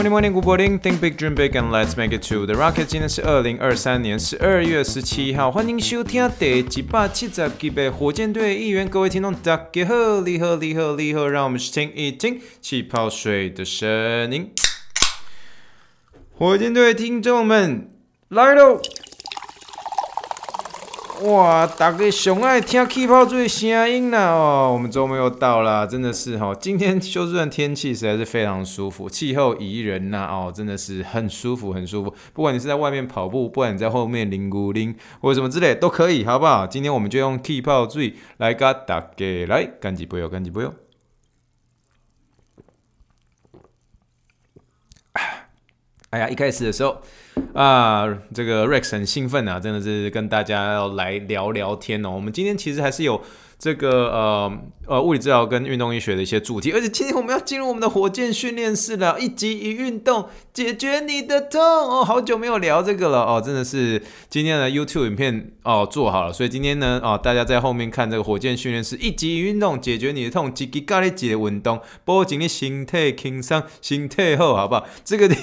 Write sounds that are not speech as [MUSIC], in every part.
Morning, morning, good morning. Think big, dream big, and let's make it to the rocket. 今天是二零二三年十二月十七号，欢迎收听第几百七十几百火箭队一员。各位听众，大家好，你好，你好，你好，让我们去听一听气泡水的声音。火箭队听众们来喽！哇，大家上爱听气泡水的声音啦哦！我们周末又到了，真的是哈，今天休斯顿天气实在是非常舒服，气候宜人呐哦，真的是很舒服很舒服。不管你是在外面跑步，不管你在后面淋古灵或者什么之类都可以，好不好？今天我们就用气泡水来给大家来干几杯哦，干几杯哦。哎呀，一开始的时候。啊，这个 Rex 很兴奋啊，真的是跟大家要来聊聊天哦。我们今天其实还是有这个呃呃物理治疗跟运动医学的一些主题，而且今天我们要进入我们的火箭训练室了，一集一运动解决你的痛哦。好久没有聊这个了哦，真的是今天的 YouTube 影片哦做好了，所以今天呢哦大家在后面看这个火箭训练室，一集一运动解决你的痛，几几咖喱几的运动，保证你身体轻松，身体好，好不好？这个。[LAUGHS]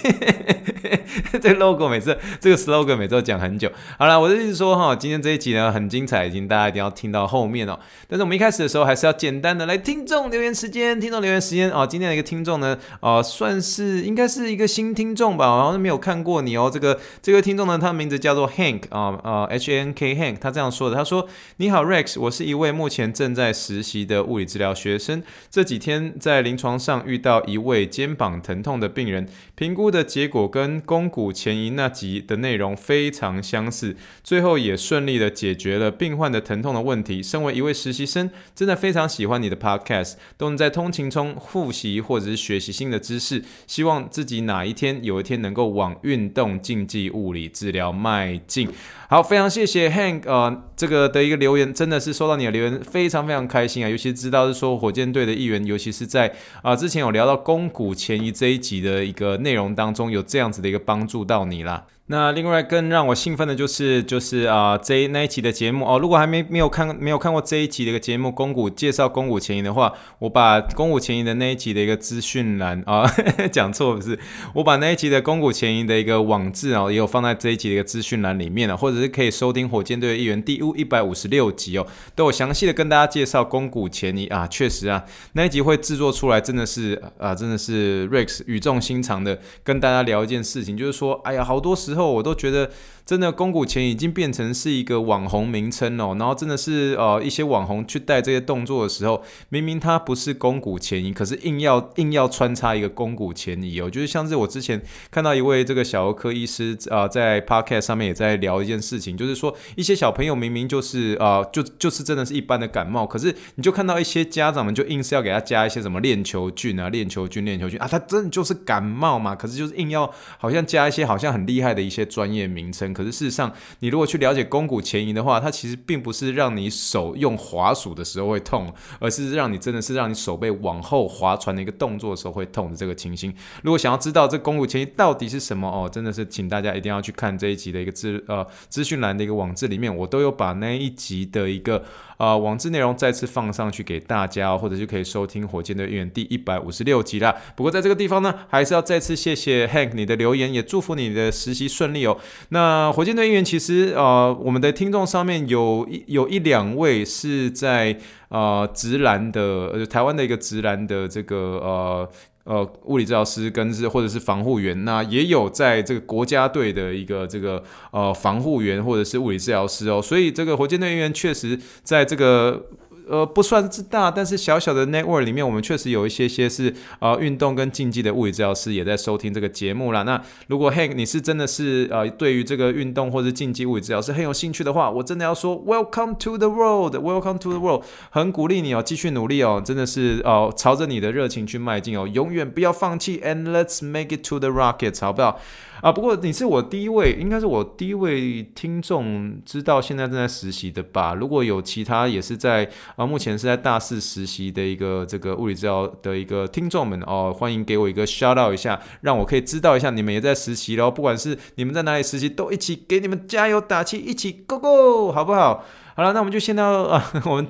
这个 logo 每次这个 slogan 每次都讲很久。好了，我的意思说哈，今天这一集呢很精彩，已经大家一定要听到后面哦。但是我们一开始的时候还是要简单的来听众留言时间，听众留言时间哦。今天的一个听众呢，哦，算是应该是一个新听众吧，好像没有看过你哦。这个这个听众呢，他的名字叫做 Hank 啊啊 H A N K Hank，他这样说的，他说：你好 Rex，我是一位目前正在实习的物理治疗学生，这几天在临床上遇到一位肩膀疼痛的病人，评估的结果跟肱骨前移那集的内容非常相似，最后也顺利的解决了病患的疼痛的问题。身为一位实习生，真的非常喜欢你的 podcast，都能在通勤中复习或者是学习新的知识。希望自己哪一天有一天能够往运动竞技物理治疗迈进。好，非常谢谢 Hank，呃，这个的一个留言，真的是收到你的留言，非常非常开心啊！尤其知道是说火箭队的一员，尤其是在啊、之前有聊到肱骨前移这一集的一个内容当中，有这样子的一个帮助到你啦。那另外更让我兴奋的就是，就是啊、这一那一集的节目哦，如果还没没有看没有看过这一集的一个节目，肱骨介绍肱骨前移的话，我把肱骨前移的那一集的一个资讯栏啊，[LAUGHS] 讲错不是，我把那一集的肱骨前移的一个网志啊，也有放在这一集的一个资讯栏里面了，或者是可以收听火箭队的议员第一百五十六集哦，都有详细的跟大家介绍肱骨前移啊，确实啊，那一集会制作出来真的是啊，真的是 Rex 语重心长的跟大家聊一件事情，就是说，哎呀，好多时后我都觉得。真的，肱骨前移已经变成是一个网红名称哦。然后真的是呃，一些网红去带这些动作的时候，明明他不是肱骨前移，可是硬要硬要穿插一个肱骨前移哦。就是像是我之前看到一位这个小儿科医师啊、在 podcast 上面也在聊一件事情，就是说一些小朋友明明就是啊、就就是真的是一般的感冒，可是你就看到一些家长们就硬是要给他加一些什么链球菌啊、链球菌、链球菌啊，他真的就是感冒嘛，可是就是硬要好像加一些好像很厉害的一些专业名称。可是事实上，你如果去了解肱骨前移的话，它其实并不是让你手用滑鼠的时候会痛，而是让你真的是让你手背往后划船的一个动作的时候会痛的这个情形。如果想要知道这肱骨前移到底是什么哦，真的是请大家一定要去看这一集的一个资呃资讯栏的一个网志里面，我都有把那一集的一个。啊、呃，网志内容再次放上去给大家，哦，或者就可以收听火箭队员第一百五十六集啦。不过在这个地方呢，还是要再次谢谢 Hank 你的留言，也祝福你的实习顺利哦。那火箭队员其实呃，我们的听众上面有一有一两位是在呃直男的，呃台湾的一个直男的这个呃。呃，物理治疗师跟是或者是防护员，那也有在这个国家队的一个这个呃防护员或者是物理治疗师哦，所以这个火箭队员确实在这个。呃，不算是大，但是小小的 network 里面，我们确实有一些些是呃运动跟竞技的物理治疗师也在收听这个节目啦。那如果 Hank 你是真的是呃对于这个运动或者竞技物理治疗师很有兴趣的话，我真的要说 Welcome to the world，Welcome to the world，很鼓励你哦，继续努力哦，真的是哦、朝着你的热情去迈进哦，永远不要放弃，and let's make it to the rocket，好不好？啊。不过你是我第一位，应该是我第一位听众知道现在正在实习的吧？如果有其他也是在啊，目前是在大四实习的一个这个物理治疗的一个听众们哦，欢迎给我一个 shout out 一下，让我可以知道一下你们也在实习喽。不管是你们在哪里实习，都一起给你们加油打气，一起 go go，好不好？好了，那我们就先到啊，我们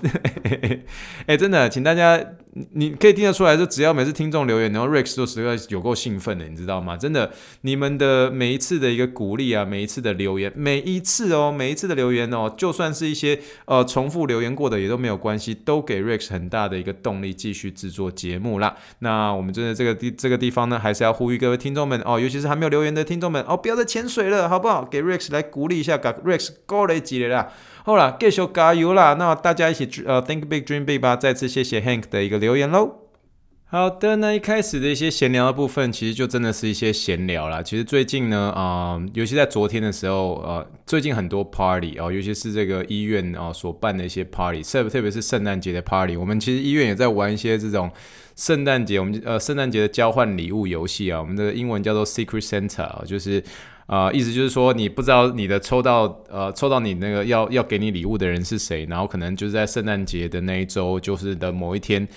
[LAUGHS] 哎、真的，请大家，你可以听得出来，就只要每次听众留言，然后 Rex 都实在有够兴奋的，你知道吗？真的，你们的每一次的一个鼓励啊，每一次的留言，每一次哦，每一次的留言哦，就算是一些呃重复留言过的也都没有关系，都给 Rex 很大的一个动力，继续制作节目啦。那我们真的这个地这个地方呢，还是要呼吁各位听众们哦，尤其是还没有留言的听众们哦，不要再潜水了，好不好？给 Rex 来鼓励一下，给 Rex 高来几了啦。好了，继就加油啦！那大家一起呃，think big, dream big 吧。再次谢谢 Hank 的一个留言喽。好的，那一开始的一些闲聊的部分，其实就真的是一些闲聊啦。其实最近呢，啊、尤其在昨天的时候，呃，最近很多 party 哦、尤其是这个医院啊、所办的一些 party，特别特别是圣诞节的 party，我们其实医院也在玩一些这种圣诞节，我们呃圣诞节的交换礼物游戏啊，我们的英文叫做 Secret Santa，就是。啊、意思就是说，你不知道你的抽到呃抽到你那个要要给你礼物的人是谁，然后可能就是在圣诞节的那一周，就是的某一天。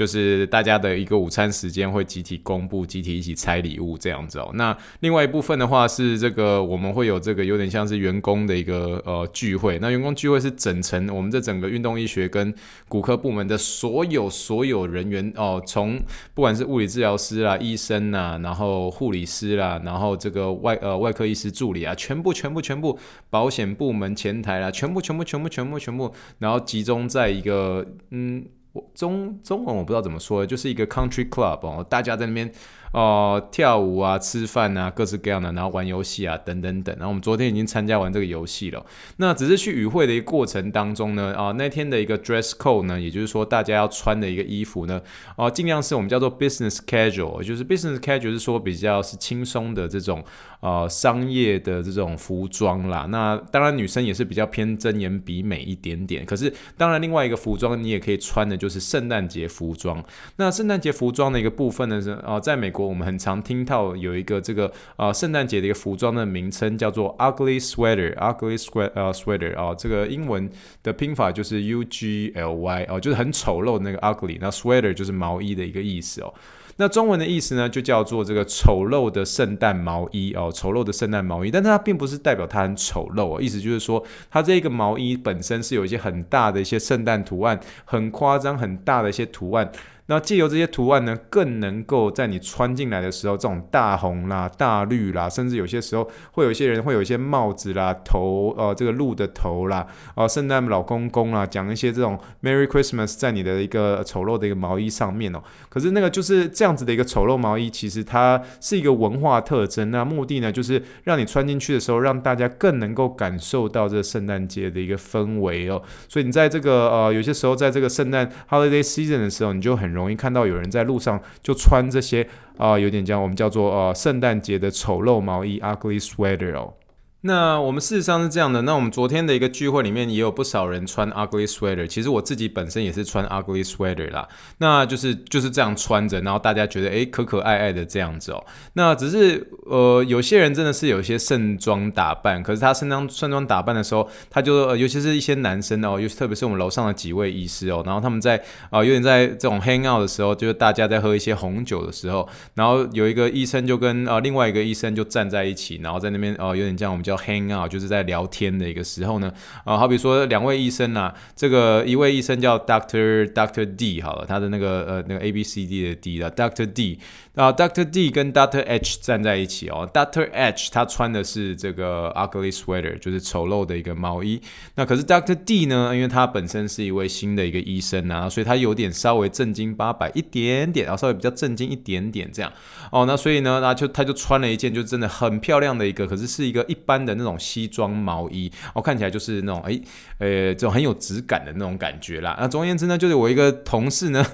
就是大家的一个午餐时间会集体公布，集体一起拆礼物这样子哦。那另外一部分的话是这个，我们会有这个有点像是员工的一个呃聚会。那员工聚会是整层我们这整个运动医学跟骨科部门的所有所有人员哦，从不管是物理治疗师啦、医生呐，然后护理师啦，然后这个外呃外科医师助理啊，全部全部全部保险部门前台啦，全部全部全部全部全部，然后集中在一个嗯。中中文我不知道怎么说，就是一个 country club 哦，大家在那边。哦、呃，跳舞啊，吃饭啊，各式各样的，然后玩游戏啊，等等等。然后我们昨天已经参加完这个游戏了。那只是去与会的一个过程当中呢，啊、那天的一个 dress code 呢，也就是说大家要穿的一个衣服呢，哦、尽量是我们叫做 business casual，就是 business casual 是说比较是轻松的这种呃商业的这种服装啦。那当然女生也是比较偏真言比美一点点。可是当然另外一个服装你也可以穿的就是圣诞节服装。那圣诞节服装的一个部分呢是啊、在美国。我们很常听到有一个这个啊圣诞节的一个服装的名称叫做 ugly sweater，ugly sweat 呃 sweater 啊，这个英文的拼法就是 U G L Y 哦，就是很丑陋的那个 ugly，那 sweater 就是毛衣的一个意思哦。那中文的意思呢，就叫做这个丑陋的圣诞毛衣哦，丑陋的圣诞毛衣，但它并不是代表它很丑陋哦，意思就是说它这个毛衣本身是有一些很大的一些圣诞图案，很夸张很大的一些图案。那借由这些图案呢，更能够在你穿进来的时候，这种大红啦、大绿啦，甚至有些时候会有一些人会有一些帽子啦、头呃这个鹿的头啦，哦、圣诞老公公啦，讲一些这种 Merry Christmas 在你的一个丑陋的一个毛衣上面哦。可是那个就是这样子的一个丑陋毛衣，其实它是一个文化特征。那目的呢，就是让你穿进去的时候，让大家更能够感受到这圣诞节的一个氛围哦。所以你在这个呃有些时候在这个圣诞 Holiday Season 的时候，你就很容容易看到有人在路上就穿这些啊、有点像我们叫做呃圣诞节的丑陋毛衣 （ugly sweater）。那我们事实上是这样的，那我们昨天的一个聚会里面也有不少人穿 ugly sweater，其实我自己本身也是穿 ugly sweater 啦，那就是就是这样穿着，然后大家觉得诶可可爱爱的这样子哦。那只是呃有些人真的是有一些盛装打扮，可是他盛装盛装打扮的时候，他就、呃、尤其是一些男生哦，尤其特别是我们楼上的几位医师哦，然后他们在啊、有点在这种 hang out 的时候，就是大家在喝一些红酒的时候，然后有一个医生就跟啊、另外一个医生就站在一起，然后在那边哦、有点像我们叫 hang out，就是在聊天的一个时候呢，啊，好比说两位医生啊，这个一位医生叫 Doctor Doctor D，好了，他的那个呃那个 A B C D 的 D 的 Doctor D。啊，Doctor D 跟 Doctor H 站在一起哦。Doctor H 他穿的是这个 ugly sweater，就是丑陋的一个毛衣。那可是 Doctor D 呢，因为他本身是一位新的一个医生啊，所以他有点稍微正经八百一点点，然后稍微比较正经一点点这样。哦，那所以呢，那就他就穿了一件就真的很漂亮的一个，可是是一个一般的那种西装毛衣。哦，看起来就是那种哎，呃，这种很有质感的那种感觉啦。那总而言之呢，就是我一个同事呢，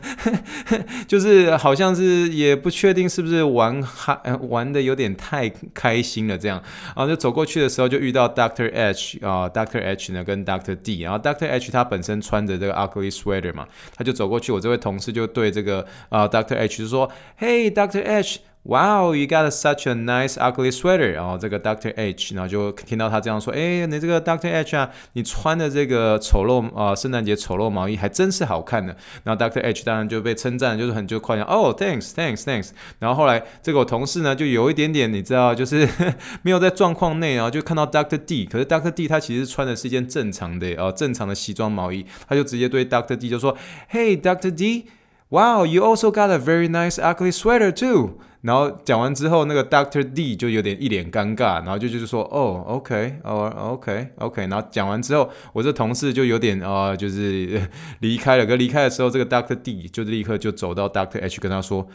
[LAUGHS] 就是好像是也不确定是不是玩嗨玩的有点太开心了，这样，然后就走过去的时候就遇到 Doctor H 啊，Doctor H 呢跟 Doctor D，然后 Doctor H 他本身穿着这个 ugly sweater 嘛，他就走过去，我这位同事就对这个啊 Doctor H 就说，Hey Doctor H。Wow, you got such a nice ugly sweater。然后这个 Doctor H，然后就听到他这样说，哎，你这个 Doctor H 啊，你穿的这个丑陋啊，圣诞节丑陋毛衣还真是好看的。然后 Doctor H 当然就被称赞，就是很就夸奖，哦，thanks, thanks, thanks。然后后来这个我同事呢，就有一点点，你知道，就是 [LAUGHS] 没有在状况内，然后就看到 Doctor D，可是 Doctor D 他其实穿的是一件正常的，呃，正常的西装毛衣，他就直接对 Doctor D 就说，Hey, Doctor D。Wow, you also got a very nice ugly sweater too. 然后讲完之后，那个 Doctor D 就有点一脸尴尬，然后就就是说，哦，OK，哦，OK，OK。然后讲完之后，我这同事就有点呃，就是离开了。可离开的时候，这个 Doctor [LAUGHS] D 就立刻就走到 Doctor H 跟他说，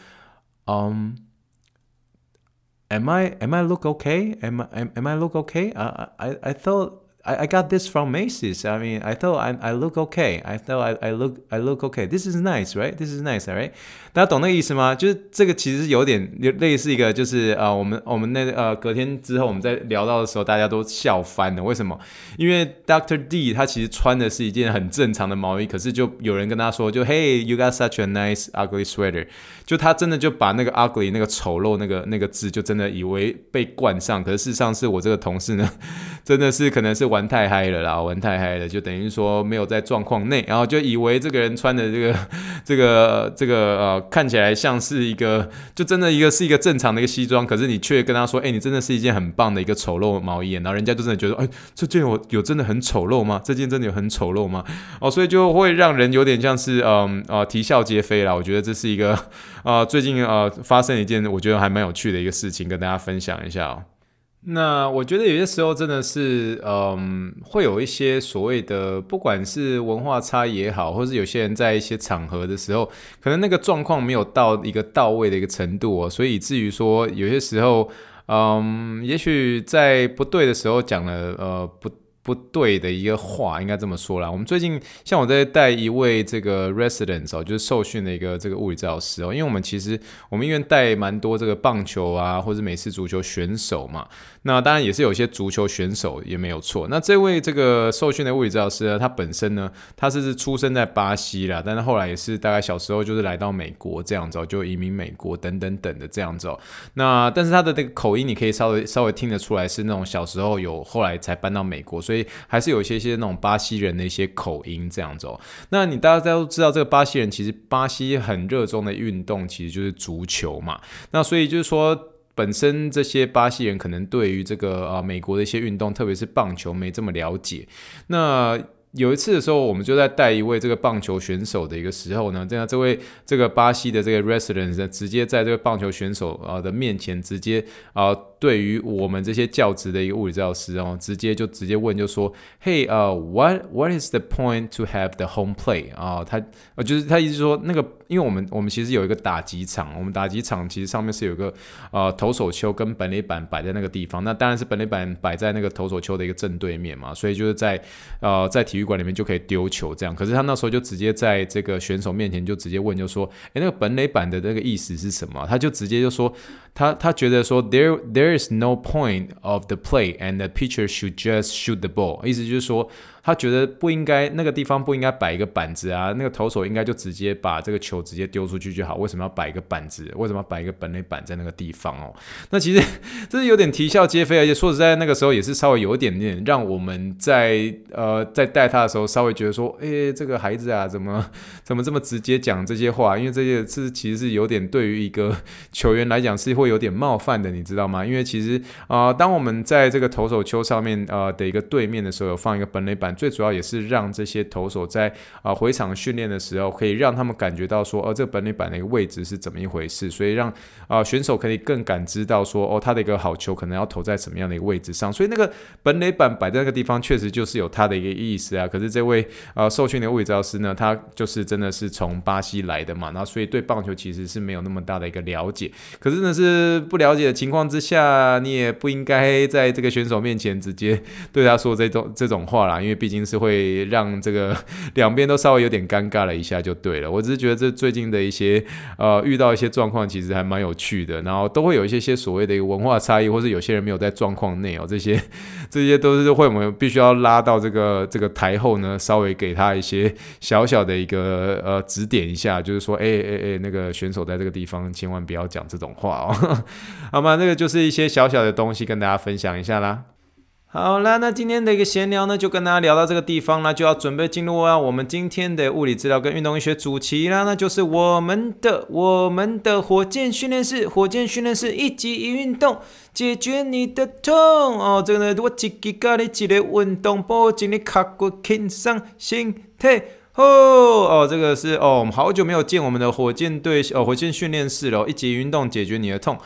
嗯，Am I Am I look okay? Am I Am I look okay? I I I thought. I I got this from Macy's. I mean, I thought I I look okay. I thought I I look I look okay. This is nice, right? This is nice, right? 大家懂那个意思吗？就是这个其实有点类似一个，就是呃，我们我们那呃隔天之后我们在聊到的时候，大家都笑翻了。为什么？因为 Doctor D 他其实穿的是一件很正常的毛衣，可是就有人跟他说，就 Hey, you got such a nice ugly sweater. 就他真的就把那个 ugly 那个丑陋那个那个字就真的以为被冠上，可是事实上是我这个同事呢，真的是可能是。玩太嗨了啦，玩太嗨了，就等于说没有在状况内，然后就以为这个人穿的这个、[LAUGHS] 这个、这个呃，看起来像是一个，就真的一个是一个正常的一个西装，可是你却跟他说，哎，你真的是一件很棒的一个丑陋毛衣，然后人家就真的觉得，哎，这件我有真的很丑陋吗？这件真的有很丑陋吗？哦，所以就会让人有点像是嗯啊啼笑皆非啦。我觉得这是一个啊、[LAUGHS] 最近呃发生一件我觉得还蛮有趣的一个事情，跟大家分享一下哦。那我觉得有些时候真的是，嗯，会有一些所谓的，不管是文化差异也好，或是有些人在一些场合的时候，可能那个状况没有到一个到位的一个程度哦，所以至于说有些时候，嗯，也许在不对的时候讲了，呃，不。不对的一个话，应该这么说啦。我们最近像我在带一位这个 resident 哦，就是受训的一个这个物理治疗师哦。因为我们其实我们医院带蛮多这个棒球啊，或者美式足球选手嘛。那当然也是有些足球选手也没有错。那这位这个受训的物理治疗师呢，他本身呢，他是出生在巴西啦，但是后来也是大概小时候就是来到美国这样子，就移民美国等等等的这样子哦。那但是他的这个口音，你可以稍微稍微听得出来是那种小时候有后来才搬到美国，所以还是有一些些那种巴西人的一些口音这样子哦。那你大家都知道，这个巴西人其实巴西很热衷的运动其实就是足球嘛。那所以就是说，本身这些巴西人可能对于这个啊美国的一些运动，特别是棒球没这么了解。那有一次的时候，我们就在带一位这个棒球选手的一个时候呢，这样这位这个巴西的这个 resident，直接在这个棒球选手啊的面前直接啊。对于我们这些教职的一个物理治疗师哦，直接就直接问就说，Hey，呃、，what what is the point to have the home plate？啊，他呃就是他意思说那个，因为我们我们其实有一个打击场，我们打击场其实上面是有个呃投手丘跟本垒板摆在那个地方，那当然是本垒板摆在那个投手丘的一个正对面嘛，所以就是在呃在体育馆里面就可以丢球这样。可是他那时候就直接在这个选手面前就直接问就说，哎，那个本垒板的那个意思是什么？他就直接就说。他他觉得说，there there is no point of the play and the pitcher should just shoot the ball，意思就是说。 他觉得不应该那个地方不应该摆一个板子啊，那个投手应该就直接把这个球直接丢出去就好。为什么要摆一个板子？为什么要摆一个本垒板在那个地方哦？那其实这是有点啼笑皆非，而且说实在，那个时候也是稍微有一点点让我们在呃在带他的时候稍微觉得说，诶，这个孩子啊，怎么怎么这么直接讲这些话？因为这些是其实是有点对于一个球员来讲是会有点冒犯的，你知道吗？因为其实啊、当我们在这个投手丘上面呃的一个对面的时候，有放一个本垒板。最主要也是让这些投手在啊回场训练的时候，可以让他们感觉到说，哦，这个本垒板的一个位置是怎么一回事，所以让啊选手可以更感知到说，哦，他的一个好球可能要投在什么样的一个位置上。所以那个本垒板摆在那个地方，确实就是有他的一个意思啊。可是这位啊受训的物理教师呢，他就是真的是从巴西来的嘛，那所以对棒球其实是没有那么大的一个了解。可是呢是不了解的情况之下，你也不应该在这个选手面前直接 [LAUGHS] 对他说这种这种话啦，因为。毕竟是会让这个 [LAUGHS] 两边都稍微有点尴尬了一下就对了。我只是觉得这最近的一些呃遇到一些状况，其实还蛮有趣的，然后都会有一些些所谓的一个文化差异，或是有些人没有在状况内哦，这些 [LAUGHS] 这些都是会我们必须要拉到这个这个台后呢，稍微给他一些小小的一个呃指点一下，就是说，哎哎哎，那个选手在这个地方千万不要讲这种话哦，[LAUGHS] 好吗？那个就是一些小小的东西跟大家分享一下啦。好啦，那今天的一个闲聊呢，就跟大家聊到这个地方啦，就要准备进入啊我们今天的物理治疗跟运动医学主题啦，那就是我们的我们的火箭训练室，火箭训练室一级一运动解决你的痛哦。这个呢，我自己教你几个运动，保证你脚骨轻松，心态哦哦。这个是哦，好久没有见我们的火箭队哦，火箭训练室了，一级运动解决你的痛。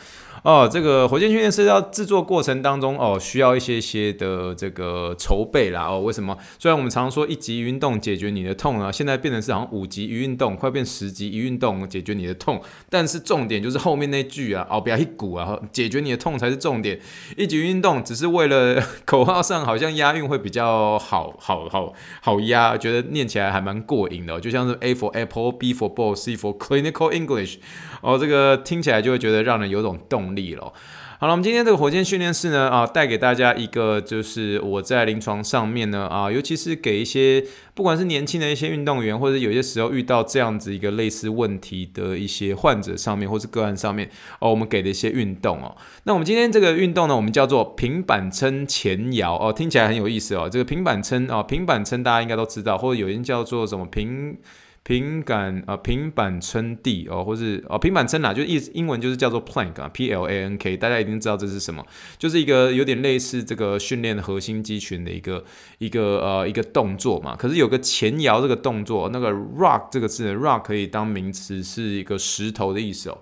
哦，这个火箭训练是要制作过程当中哦，需要一些些的这个筹备啦哦。为什么？虽然我们常说一级运动解决你的痛啊，现在变成是好像五级一运动，快变十级一运动解决你的痛。但是重点就是后面那句啊，哦，不要一鼓啊，解决你的痛才是重点。一级运动只是为了 [LAUGHS] 口号上好像押韵会比较好好好好押，觉得念起来还蛮过瘾的，就像是 A for Apple，B for Ball，C for Clinical English。哦，这个听起来就会觉得让人有种动力了。好了，我们今天这个火箭训练室呢，啊，带给大家一个就是我在临床上面呢，啊，尤其是给一些不管是年轻的一些运动员，或者有些时候遇到这样子一个类似问题的一些患者上面，或是个案上面，哦，我们给的一些运动哦。那我们今天这个运动呢，我们叫做平板撑前摇哦，听起来很有意思哦。这个平板撑哦，平板撑大家应该都知道，或者有人叫做什么平。平板啊，平板撑地哦，或是哦，平板撑哪，就意英文就是叫做 plank 啊，P L A N K，大家一定知道这是什么，就是一个有点类似这个训练核心肌群的一个一个呃一个动作嘛。可是有个前摇这个动作，那个 rock 这个字，rock 可以当名词，是一个石头的意思哦。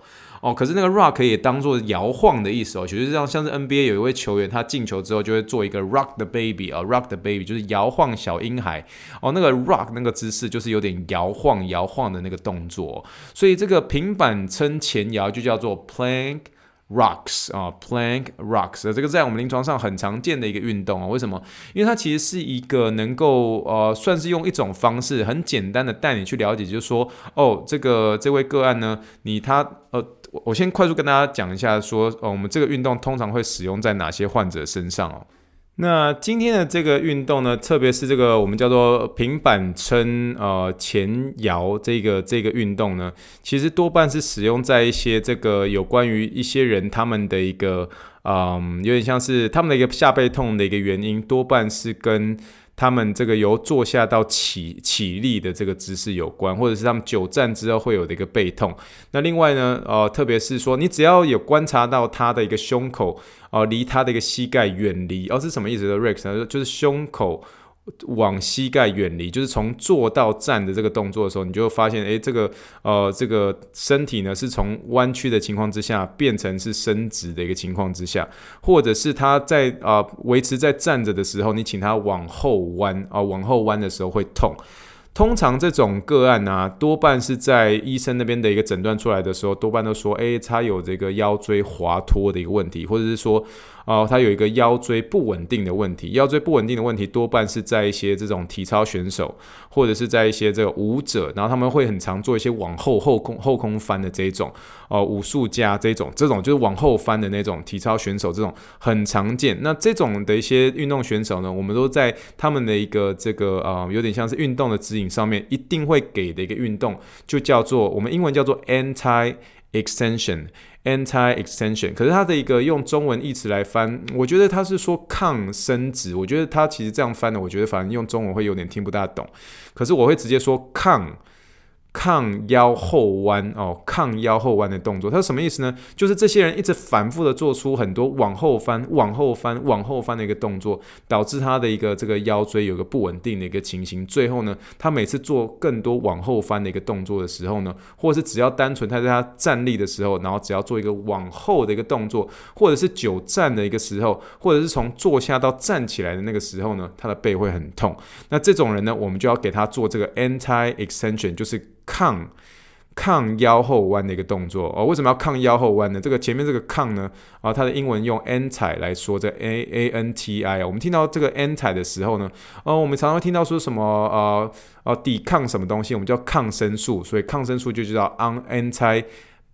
哦，可是那个 rock 可以当做摇晃的意思哦，其实像像是 NBA 有一位球员，他进球之后就会做一个 rock the baby 啊，rock the baby 就是摇晃小婴孩哦，那个 rock 那个姿势就是有点摇晃摇晃的那个动作，所以这个平板撑前摇就叫做 plank。Rocks 啊，Plank Rocks，这个在我们临床上很常见的一个运动啊。为什么？因为它其实是一个能够呃，算是用一种方式很简单的带你去了解，就是说，哦，这个这位个案呢，你他呃，我先快速跟大家讲一下说，说哦，我们这个运动通常会使用在哪些患者身上哦。那今天的这个运动呢，特别是这个我们叫做平板撑呃前摇这个这个运动呢，其实多半是使用在一些这个有关于一些人他们的一个嗯，有点像是他们的一个下背痛的一个原因，多半是跟。他们这个由坐下到起起立的这个姿势有关，或者是他们久站之后会有的一个背痛。那另外呢，呃，特别是说，你只要有观察到他的一个胸口，呃，离他的一个膝盖远离，哦，是什么意思呢？Rex 呢，就是胸口。往膝盖远离，就是从坐到站的这个动作的时候，你就会发现，诶，这个呃，这个身体呢是从弯曲的情况之下变成是伸直的一个情况之下，或者是他在啊、维持在站着的时候，你请他往后弯啊、往后弯的时候会痛。通常这种个案呢、啊，多半是在医生那边的一个诊断出来的时候，多半都说，诶，他有这个腰椎滑脱的一个问题，或者是说。哦，他有一个腰椎不稳定的问题，腰椎不稳定的问题多半是在一些这种体操选手，或者是在一些这个舞者，然后他们会很常做一些往后后空后空翻的这种，哦，武术家这种，这种就是往后翻的那种体操选手，这种很常见。那这种的一些运动选手呢，我们都在他们的一个这个呃，有点像是运动的指引上面，一定会给的一个运动，就叫做我们英文叫做 anti extension。Anti-extension，可是它的一个用中文译词来翻，我觉得它是说抗伸直。我觉得它其实这样翻的，我觉得反正用中文会有点听不大懂。可是我会直接说抗。抗腰后弯哦，抗腰后弯的动作，它是什么意思呢？就是这些人一直反复的做出很多往后翻、往后翻、往后翻的一个动作，导致他的一个这个腰椎有个不稳定的一个情形。最后呢，他每次做更多往后翻的一个动作的时候呢，或者是只要单纯他在他站立的时候，然后只要做一个往后的一个动作，或者是久站的一个时候，或者是从坐下到站起来的那个时候呢，他的背会很痛。那这种人呢，我们就要给他做这个 anti extension，就是。抗抗腰后弯的一个动作哦。为什么要抗腰后弯呢？这个前面这个抗呢啊，它的英文用 anti 来说，这 a a n t i。我们听到这个 anti 的时候呢，哦，我们常常听到说什么呃呃抵抗什么东西，我们叫抗生素，所以抗生素就叫 on anti。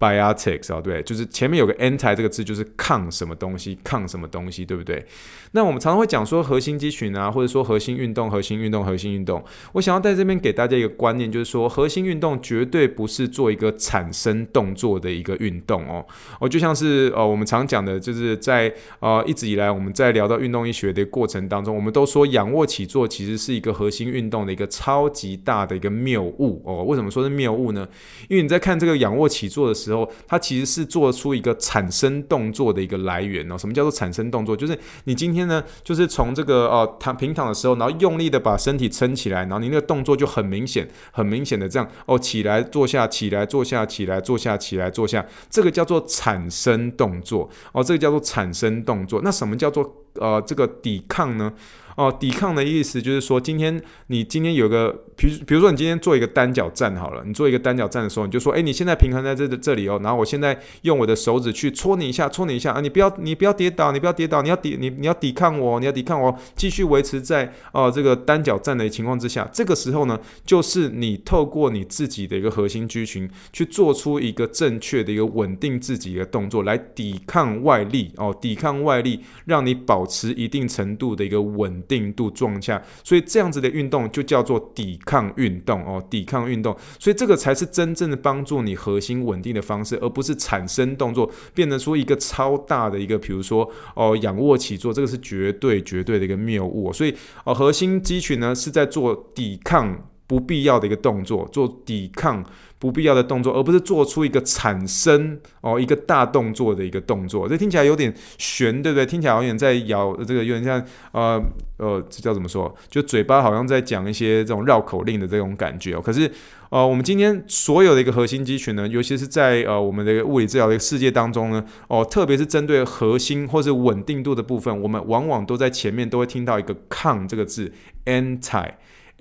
Biotics 啊，对，就是前面有个 anti 这个字，就是抗什么东西，抗什么东西，对不对？那我们常常会讲说核心肌群啊，或者说核心运动、核心运动、核心运动。我想要在这边给大家一个观念，就是说核心运动绝对不是做一个产生动作的一个运动哦。哦，就像是呃我们常讲的，就是在呃一直以来我们在聊到运动医学的过程当中，我们都说仰卧起坐其实是一个核心运动的一个超级大的一个谬误哦。为什么说是谬误呢？因为你在看这个仰卧起坐的时候，它其实是做出一个产生动作的一个来源哦。什么叫做产生动作？就是你今天呢，就是从这个呃躺平躺的时候，然后用力的把身体撑起来，然后你那个动作就很明显、很明显的这样哦，起来坐下，起来坐下，起来坐下，起来坐下，这个叫做产生动作哦，这个叫做产生动作。那什么叫做呃这个抵抗呢？哦，抵抗的意思就是说，今天你今天有个，比如比如说你今天做一个单脚站好了，你做一个单脚站的时候，你就说，诶，你现在平衡在这这里哦，然后我现在用我的手指去戳你一下，戳你一下啊，你不要你不要跌倒，你不要跌倒，你要抵你你要抵抗我，你要抵抗我，继续维持在哦这个单脚站的情况之下，这个时候呢，就是你透过你自己的一个核心肌群去做出一个正确的一个稳定自己的动作，来抵抗外力哦，抵抗外力，让你保保持一定程度的一个稳。定度状下，所以这样子的运动就叫做抵抗运动哦，抵抗运动，所以这个才是真正的帮助你核心稳定的方式，而不是产生动作变得出一个超大的一个，比如说哦仰卧起坐，这个是绝对绝对的一个谬误。所以哦，核心肌群呢是在做抵抗不必要的一个动作，做抵抗。不必要的动作，而不是做出一个产生哦一个大动作的一个动作，这听起来有点悬，对不对？听起来好像在咬这个，有点像呃呃，这叫怎么说？就嘴巴好像在讲一些这种绕口令的这种感觉哦。可是呃，我们今天所有的一个核心肌群呢，尤其是在呃我们的物理治疗的世界当中呢，哦，特别是针对核心或是稳定度的部分，我们往往都在前面都会听到一个抗这个字，anti。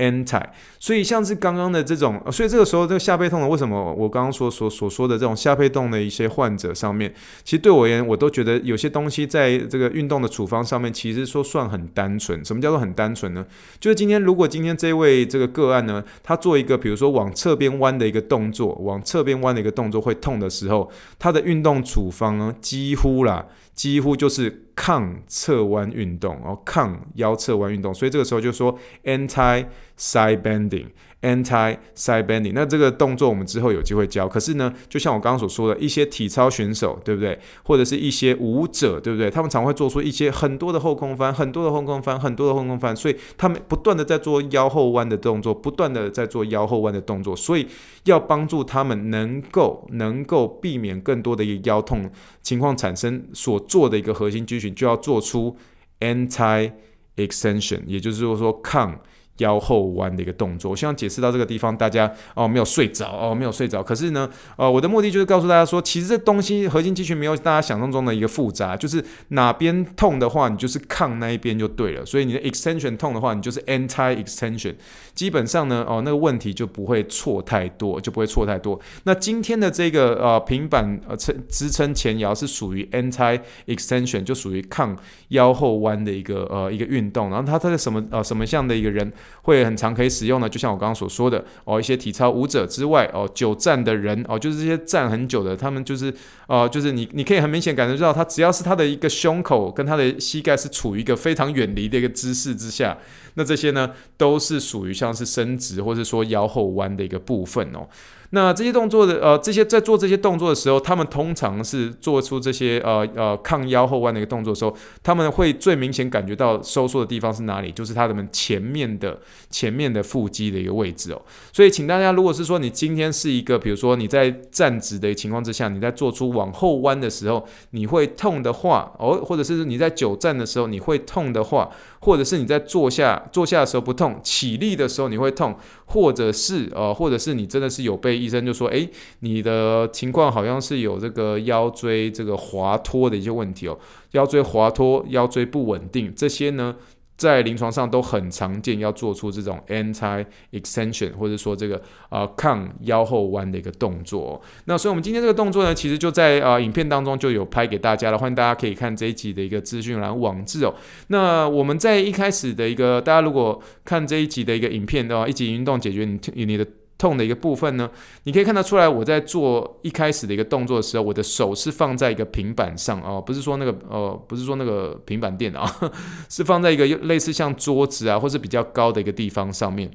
anti，所以像是刚刚的这种，所以这个时候这个下背痛的，为什么我刚刚说所所说的这种下背痛的一些患者上面，其实对我而言，我都觉得有些东西在这个运动的处方上面，其实说算很单纯。什么叫做很单纯呢？就是今天如果今天这位这个个案呢，他做一个比如说往侧边弯的一个动作，往侧边弯的一个动作会痛的时候，他的运动处方呢，几乎啦。几乎就是抗侧弯运动哦，抗腰侧弯运动，所以这个时候就说 anti side bending。Anti side bending，那这个动作我们之后有机会教。可是呢，就像我刚刚所说的，一些体操选手，对不对？或者是一些舞者，对不对？他们常会做出一些很多的后空翻，很多的后空翻，很多的后空翻。所以他们不断的在做腰后弯的动作，不断的在做腰后弯的动作。所以要帮助他们能够能够避免更多的一个腰痛情况产生，所做的一个核心肌群就要做出 anti extension，也就是说抗。腰后弯的一个动作，我希望解释到这个地方，大家哦没有睡着哦没有睡着。可是呢，呃，我的目的就是告诉大家说，其实这东西核心肌群没有大家想象中的一个复杂，就是哪边痛的话，你就是抗那一边就对了。所以你的 extension 痛的话，你就是 anti extension。基本上呢，哦那个问题就不会错太多，就不会错太多。那今天的这个呃平板呃撑支撑前摇是属于 anti extension，就属于抗腰后弯的一个呃一个运动。然后它它是什么呃什么样的一个人？会很常可以使用的，就像我刚刚所说的哦，一些体操舞者之外哦，久站的人哦，就是这些站很久的，他们就是哦，就是你你可以很明显感觉到，他只要是他的一个胸口跟他的膝盖是处于一个非常远离的一个姿势之下，那这些呢都是属于像是伸直或者说腰后弯的一个部分哦。那这些动作的呃，这些在做这些动作的时候，他们通常是做出这些呃呃抗腰后弯的一个动作的时候，他们会最明显感觉到收缩的地方是哪里？就是他们前面的前面的腹肌的一个位置哦。所以，请大家，如果是说你今天是一个，比如说你在站直的情况之下，你在做出往后弯的时候，你会痛的话，哦，或者是你在久站的时候你会痛的话，或者是你在坐下坐下的时候不痛，起立的时候你会痛，或者是呃，或者是你真的是有被。医生就说：“哎，你的情况好像是有这个腰椎这个滑脱的一些问题哦，腰椎滑脱、腰椎不稳定，这些呢在临床上都很常见，要做出这种 anti extension 或者说这个啊、抗腰后弯的一个动作。那所以我们今天这个动作呢，其实就在啊、影片当中就有拍给大家了，欢迎大家可以看这一集的一个资讯栏网志哦。那我们在一开始的一个，大家如果看这一集的一个影片的话，一集运动解决你你的。痛的一个部分呢，你可以看得出来，我在做一开始的一个动作的时候，我的手是放在一个平板上哦，不是说那个呃，不是说那个平板电脑，[LAUGHS] 是放在一个类似像桌子啊，或是比较高的一个地方上面。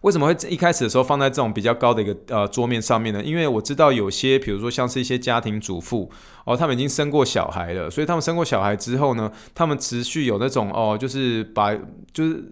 为什么会一开始的时候放在这种比较高的一个呃桌面上面呢？因为我知道有些，比如说像是一些家庭主妇哦，他们已经生过小孩了，所以他们生过小孩之后呢，他们持续有那种哦，就是把就是。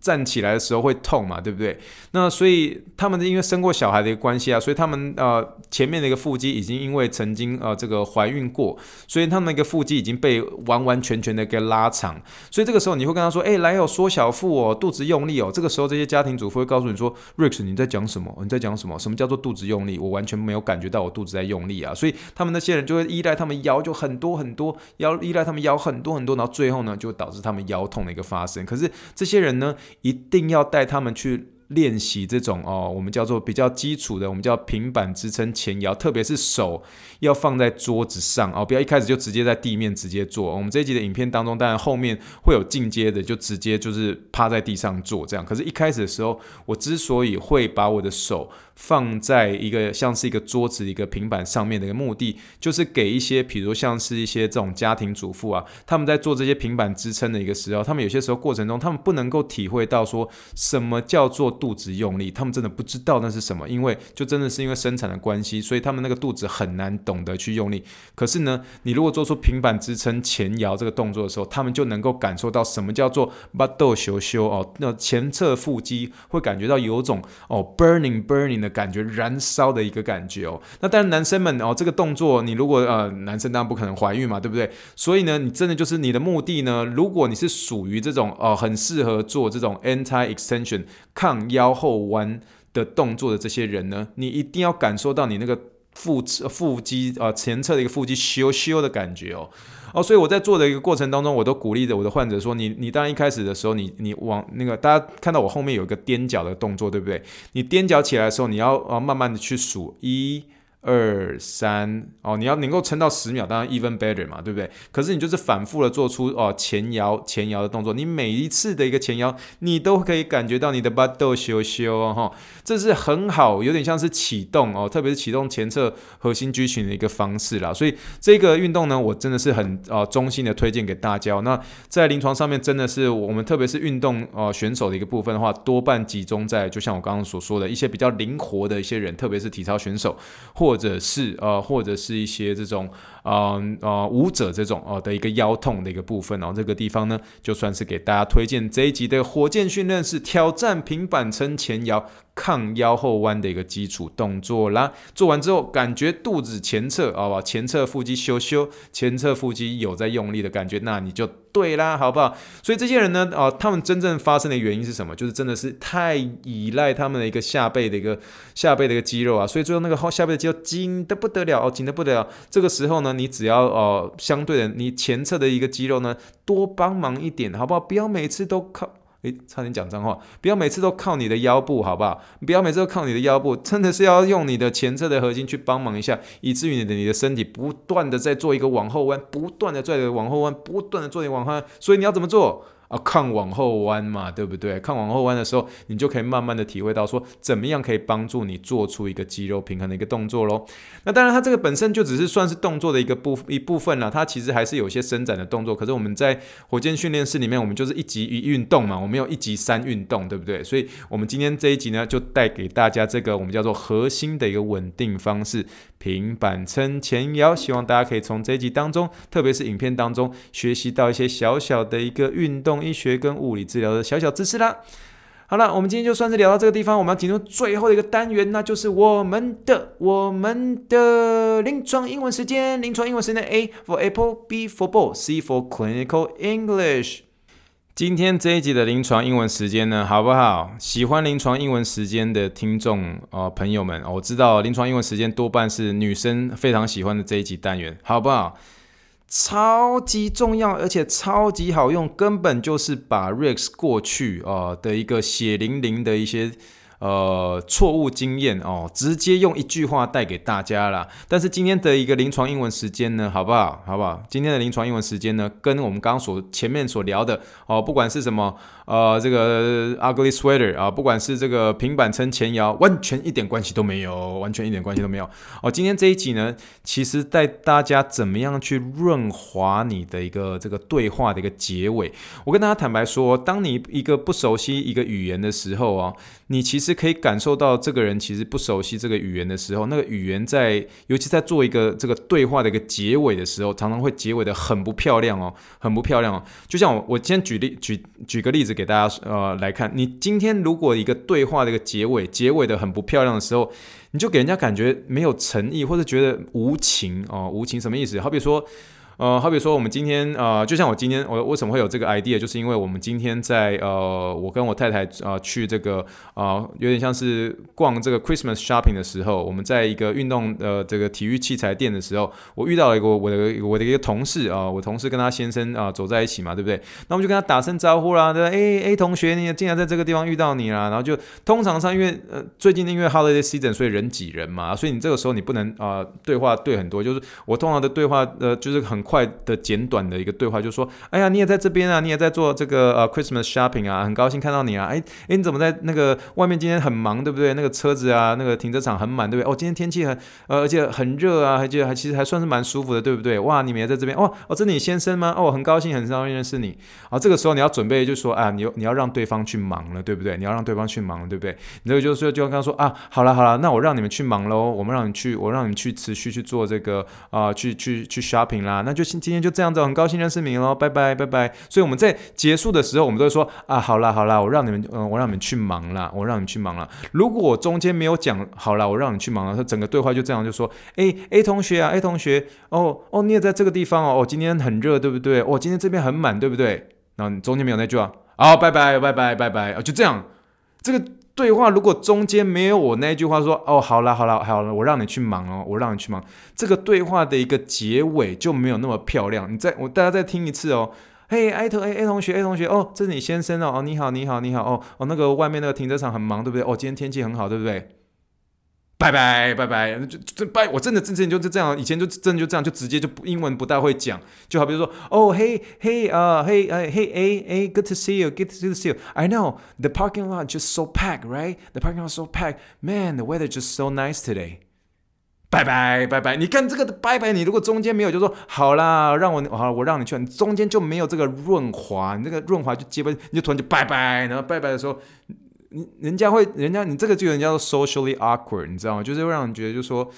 站起来的时候会痛嘛，对不对？那所以他们因为生过小孩的一个关系啊，所以他们呃前面的一个腹肌已经因为曾经呃这个怀孕过，所以他们一个腹肌已经被完完全全的给拉长。所以这个时候你会跟他说：“哎，来哦，缩小腹哦，肚子用力哦。”这个时候这些家庭主妇会告诉你说：“Rex，你在讲什么？你在讲什么？什么叫做肚子用力？我完全没有感觉到我肚子在用力啊！”所以他们那些人就会依赖他们腰就很多很多，腰依赖他们腰很多很多，然后最后呢就导致他们腰痛的一个发生。可是这些人呢，一定要带他们去练习这种哦，我们叫做比较基础的，我们叫平板支撑前摇，特别是手要放在桌子上哦，不要一开始就直接在地面直接做。我们这一集的影片当中，当然后面会有进阶的，就直接就是趴在地上做这样。可是，一开始的时候，我之所以会把我的手放在一个像是一个桌子、一个平板上面的一个目的，就是给一些，比如像是一些这种家庭主妇啊，他们在做这些平板支撑的一个时候，他们有些时候过程中，他们不能够体会到说什么叫做肚子用力，他们真的不知道那是什么，因为就真的是因为生产的关系，所以他们那个肚子很难懂得去用力。可是呢，你如果做出平板支撑前摇这个动作的时候，他们就能够感受到什么叫做巴豆修修哦，那前侧腹肌会感觉到有种哦 burning burning 的。感觉燃烧的一个感觉哦，那当然男生们哦，这个动作你如果呃男生当然不可能怀孕嘛，对不对？所以呢，你真的就是你的目的呢，如果你是属于这种哦很适合做这种 anti extension 抗腰后弯的动作的这些人呢，你一定要感受到你那个腹腹肌啊、前侧的一个腹肌咻咻的感觉哦。哦，所以我在做的一个过程当中，我都鼓励着我的患者说：“你，你当然一开始的时候，你，你往那个大家看到我后面有一个踮脚的动作，对不对？你踮脚起来的时候，你要啊慢慢的去数一。”二三哦，你要能够撑到十秒，当然 even better 嘛，对不对？可是你就是反复的做出哦前摇前摇的动作，你每一次的一个前摇，你都可以感觉到你的巴豆修修哦，哈，这是很好，有点像是启动哦，特别是启动前侧核心肌群的一个方式啦。所以这个运动呢，我真的是很啊衷心的推荐给大家。那在临床上面，真的是我们特别是运动哦选手的一个部分的话，多半集中在就像我刚刚所说的一些比较灵活的一些人，特别是体操选手或。或者是呃，或者是一些这种呃呃舞者这种哦的一个腰痛的一个部分哦，这个地方呢，就算是给大家推荐这一集的火箭训练是挑战平板撑前摇。抗腰后弯的一个基础动作啦，做完之后感觉肚子前侧好不好？前侧腹肌修修，前侧腹肌有在用力的感觉，那你就对啦，好不好？所以这些人呢，哦，他们真正发生的原因是什么？就是真的是太依赖他们的一个下背的一个下背的一个肌肉啊，所以最后那个后下背的肌肉紧得不得了哦，紧得不得了。这个时候呢，你只要哦，相对的，你前侧的一个肌肉呢，多帮忙一点，好不好？不要每次都靠。诶，差点讲脏话！不要每次都靠你的腰部，好不好？不要每次都靠你的腰部，真的是要用你的前侧的核心去帮忙一下，以至于你的你的身体不断的在做一个往后弯，不断的在往后弯，不断的做点往后弯。所以你要怎么做？啊，抗往后弯嘛，对不对？抗往后弯的时候，你就可以慢慢的体会到说，怎么样可以帮助你做出一个肌肉平衡的一个动作喽。那当然，它这个本身就只是算是动作的一个部一部分了，它其实还是有些伸展的动作。可是我们在火箭训练室里面，我们就是一集一运动嘛，我们有一集三运动，对不对？所以我们今天这一集呢，就带给大家这个我们叫做核心的一个稳定方式。平板撑前摇，希望大家可以从这一集当中，特别是影片当中，学习到一些小小的一个运动医学跟物理治疗的小小知识啦。好了，我们今天就算是聊到这个地方，我们要进入最后的一个单元，那就是我们的我们的临床英文时间。临床英文时间 A for Apple，B for Ball，C for Clinical English。今天这一集的临床英文时间呢，好不好？喜欢临床英文时间的听众哦，朋友们，我知道临床英文时间多半是女生非常喜欢的这一集单元，好不好？超级重要，而且超级好用，根本就是把 Rex 过去啊、呃、的一个血淋淋的一些。呃，错误经验哦，直接用一句话带给大家啦。但是今天的一个临床英文时间呢，好不好？好不好？今天的临床英文时间呢，跟我们刚刚所前面所聊的哦，不管是什么呃，这个 ugly sweater 啊，不管是这个平板撑前摇，完全一点关系都没有，完全一点关系都没有。哦，今天这一集呢，其实带大家怎么样去润滑你的一个这个对话的一个结尾。我跟大家坦白说，当你一个不熟悉一个语言的时候啊，你其实。是可以感受到这个人其实不熟悉这个语言的时候，那个语言在，尤其在做一个这个对话的一个结尾的时候，常常会结尾的很不漂亮哦，很不漂亮哦。就像我，我先举例举举个例子给大家呃来看，你今天如果一个对话的一个结尾结尾的很不漂亮的时候，你就给人家感觉没有诚意，或者觉得无情哦，无情什么意思？好比说。呃，好比说，我们今天呃，就像我今天我为什么会有这个 idea，就是因为我们今天在呃，我跟我太太呃去这个呃，有点像是逛这个 Christmas shopping 的时候，我们在一个运动呃这个体育器材店的时候，我遇到了一个我的我的一个同事啊、我同事跟他先生啊、走在一起嘛，对不对？那我们就跟他打声招呼啦，对吧？哎哎，同学，你竟然在这个地方遇到你啦，然后就通常上因为呃最近因为 holiday season，所以人挤人嘛，所以你这个时候你不能啊、对话对很多，就是我通常的对话呃就是很。快的简短的一个对话，就说：“哎呀，你也在这边啊，你也在做这个呃 Christmas shopping 啊，很高兴看到你啊。哎哎，你怎么在那个外面？今天很忙，对不对？那个车子啊，那个停车场很满，对不对？哦，今天天气很呃，而且很热啊，而且还其实还算是蛮舒服的，对不对？哇，你们也在这边哦哦，这是你先生吗？哦，很高兴，很高兴认识你。啊，这个时候你要准备就说啊，你你要让对方去忙了，对不对？你要让对方去忙了，对不对？你这个就是就刚刚说啊，好了好了，那我让你们去忙喽，我们让你去，我让你去持续去做这个啊、去去去 shopping 啦，那就就今天就这样子。”很高兴认识你喽，拜拜拜拜。所以我们在结束的时候，我们都会说啊，好啦好啦，我让你们，嗯，我让你们去忙啦，我让你去忙了。如果我中间没有讲好啦，我让你去忙了，他整个对话就这样就说，哎，A 同学啊，A 同学，哦哦，你也在这个地方哦，哦，今天很热，对不对？哦，今天这边很满，对不对？然后你中间没有那句话，好，拜拜拜拜拜拜，就这样，这个。对话如果中间没有我那句话说哦，好了好了好了，我让你去忙哦，我让你去忙，这个对话的一个结尾就没有那么漂亮。你再我大家再听一次哦，嘿，A 同 A A 同学 A 同学哦，这是你先生哦，哦你好你好你好哦哦那个外面那个停车场很忙对不对？哦今天天气很好对不对？拜拜拜拜，就就拜，我真的之前就是这样，以前就真的就这样，就直接就英文不大会讲，就好比如说，哦嘿嘿啊嘿呃嘿 A A good to see you good to see you I know the parking lot just so packed right the parking lot so packed man the weather just so nice today 拜拜拜拜，你看这个拜拜，你如果中间没有就说好啦，让我好我让你去，你中间就没有这个润滑，你这个润滑就基本你就突然就拜拜，然后拜拜的时候。你人家会，人家你这个就人家说 socially awkward，你知道吗？就是会让人觉得，就是说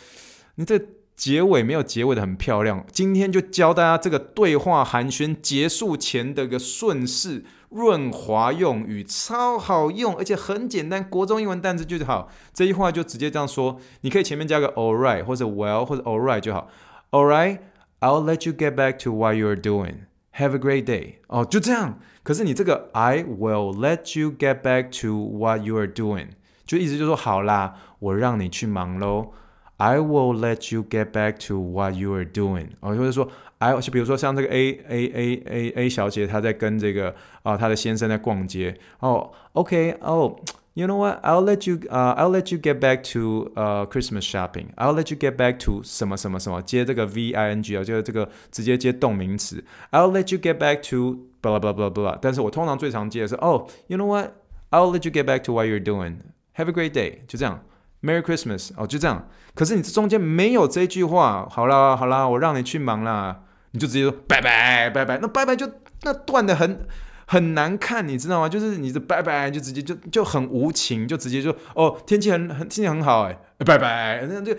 你这结尾没有结尾的很漂亮。今天就教大家这个对话寒暄结束前的个顺势润滑用语，超好用，而且很简单，国中英文单词就好。这句话就直接这样说，你可以前面加个 all right 或者 well 或者 all right 就好。All right, I'll let you get back to what you're doing. Have a great day. 哦，就这样。可是你这个 I will let you get back to what you are doing，就意思就是说好啦，我让你去忙喽。I will let you get back to what you are doing，哦，或者说 I 就比如说像这个 A A A A A 小姐，她在跟这个啊、呃、她的先生在逛街。哦，OK，哦。 You know what? I'll let you, uh, I'll let you get back to, uh, Christmas shopping. I'll let you get back to 什么什么什么，接这个 V I N G 啊，就是这个直接接动名词。I'll let you get back to blah blah blah blah blah。但是我通常最常接的是哦，You know what? I'll let you get back to what you're doing. Have a great day。就这样，Merry Christmas。哦，就这样。可是你这中间没有这句话，好啦好啦，我让你去忙啦，你就直接说拜拜拜拜。那拜拜就那断得很。 很难看，你知道吗？就是你的拜拜就直接就就很无情，就直接就哦，天气很很天气很好哎，拜拜，那就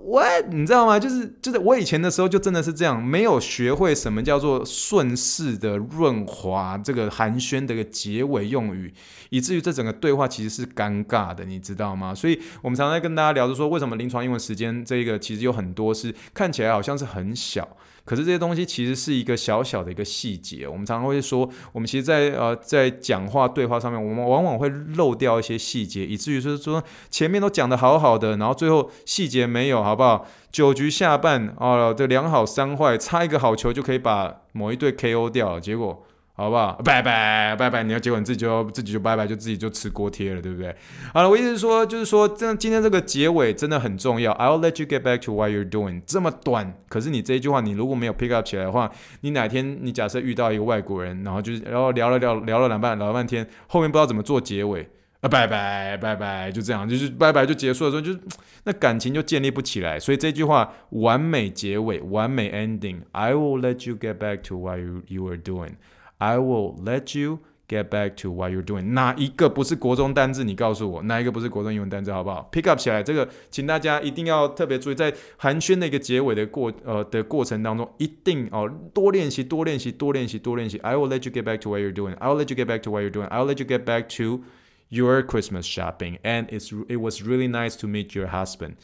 我你知道吗？就是就是我以前的时候就真的是这样，没有学会什么叫做顺势的润滑这个寒暄的一个结尾用语，以至于这整个对话其实是尴尬的，你知道吗？所以我们常常跟大家聊，就说为什么临床英文时间这个其实有很多是看起来好像是很小。可是这些东西其实是一个小小的一个细节，我们常常会说，我们其实在，呃在讲话对话上面，我们往往会漏掉一些细节，以至于说说前面都讲的好好的，然后最后细节没有，好不好？九局下半哦，这两好三坏，差一个好球就可以把某一队 KO 掉了，结果。好不好？拜拜拜拜！你要结果你自己就自己就拜拜，就自己就吃锅贴了，对不对？好了，我意思是说，就是说，这今天这个结尾真的很重要。I'll let you get back to what you're doing。这么短，可是你这一句话，你如果没有 pick up 起来的话，你哪天你假设遇到一个外国人，然后就是然后聊了聊聊了两半聊了半天，后面不知道怎么做结尾啊，拜拜拜拜，就这样，就是拜拜就结束的时候，就那感情就建立不起来。所以这句话完美结尾，完美 ending。I will let you get back to what you you are doing。I will let you get back to what you're doing。哪一个不是国中单字？你告诉我，哪一个不是国中英文单字？好不好？Pick up 起来，这个请大家一定要特别注意，在寒暄的一个结尾的过呃的过程当中，一定哦多练习，多练习，多练习，多练习。I will let you get back to what you're doing. I will let you get back to what you're doing. I will let you get back to your Christmas shopping. And it's it was really nice to meet your husband.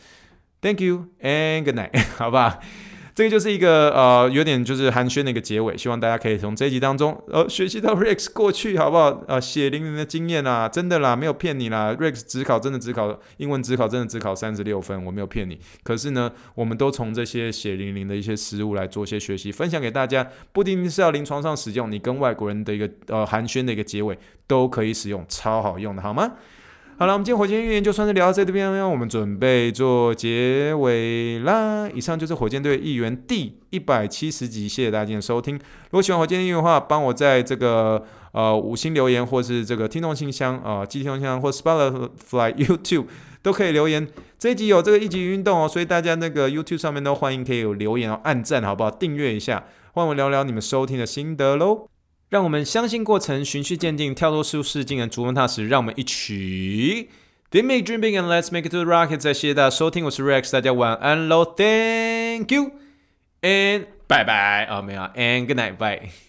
Thank you and good night。好吧。 [LAUGHS] 这个就是一个呃，有点就是寒暄的一个结尾，希望大家可以从这一集当中呃学习到 Rex 过去好不好？呃，血淋淋的经验啊，真的啦，没有骗你啦。Rex 只考真的只考英文只考真的只考三十六分，我没有骗你。可是呢，我们都从这些血淋淋的一些失误来做一些学习，分享给大家，不一定是要临床上使用，你跟外国人的一个呃寒暄的一个结尾都可以使用，超好用的，好吗？好了，我们今天火箭预言就算是聊到这边了，我们准备做结尾啦。以上就是火箭队预言第一百七十集，谢谢大家今天收听。如果喜欢火箭预言的话，帮我在这个呃五星留言，或是这个听众信箱啊，呃、寄听众信箱或 Spotify YouTube 都可以留言。这一集有这个一级运动哦，所以大家那个 YouTube 上面都欢迎可以有留言哦，按赞好不好？订阅一下，欢迎我聊聊你们收听的心得喽。让我们相信过程，循序渐进，跳脱舒适圈，逐梦踏实。让我们一起 Think big, dream big, and let's make it to the rocket。再谢谢大家收听，我是 Rex，大家晚安喽，Thank you and bye bye。哦，没有，and good night，bye。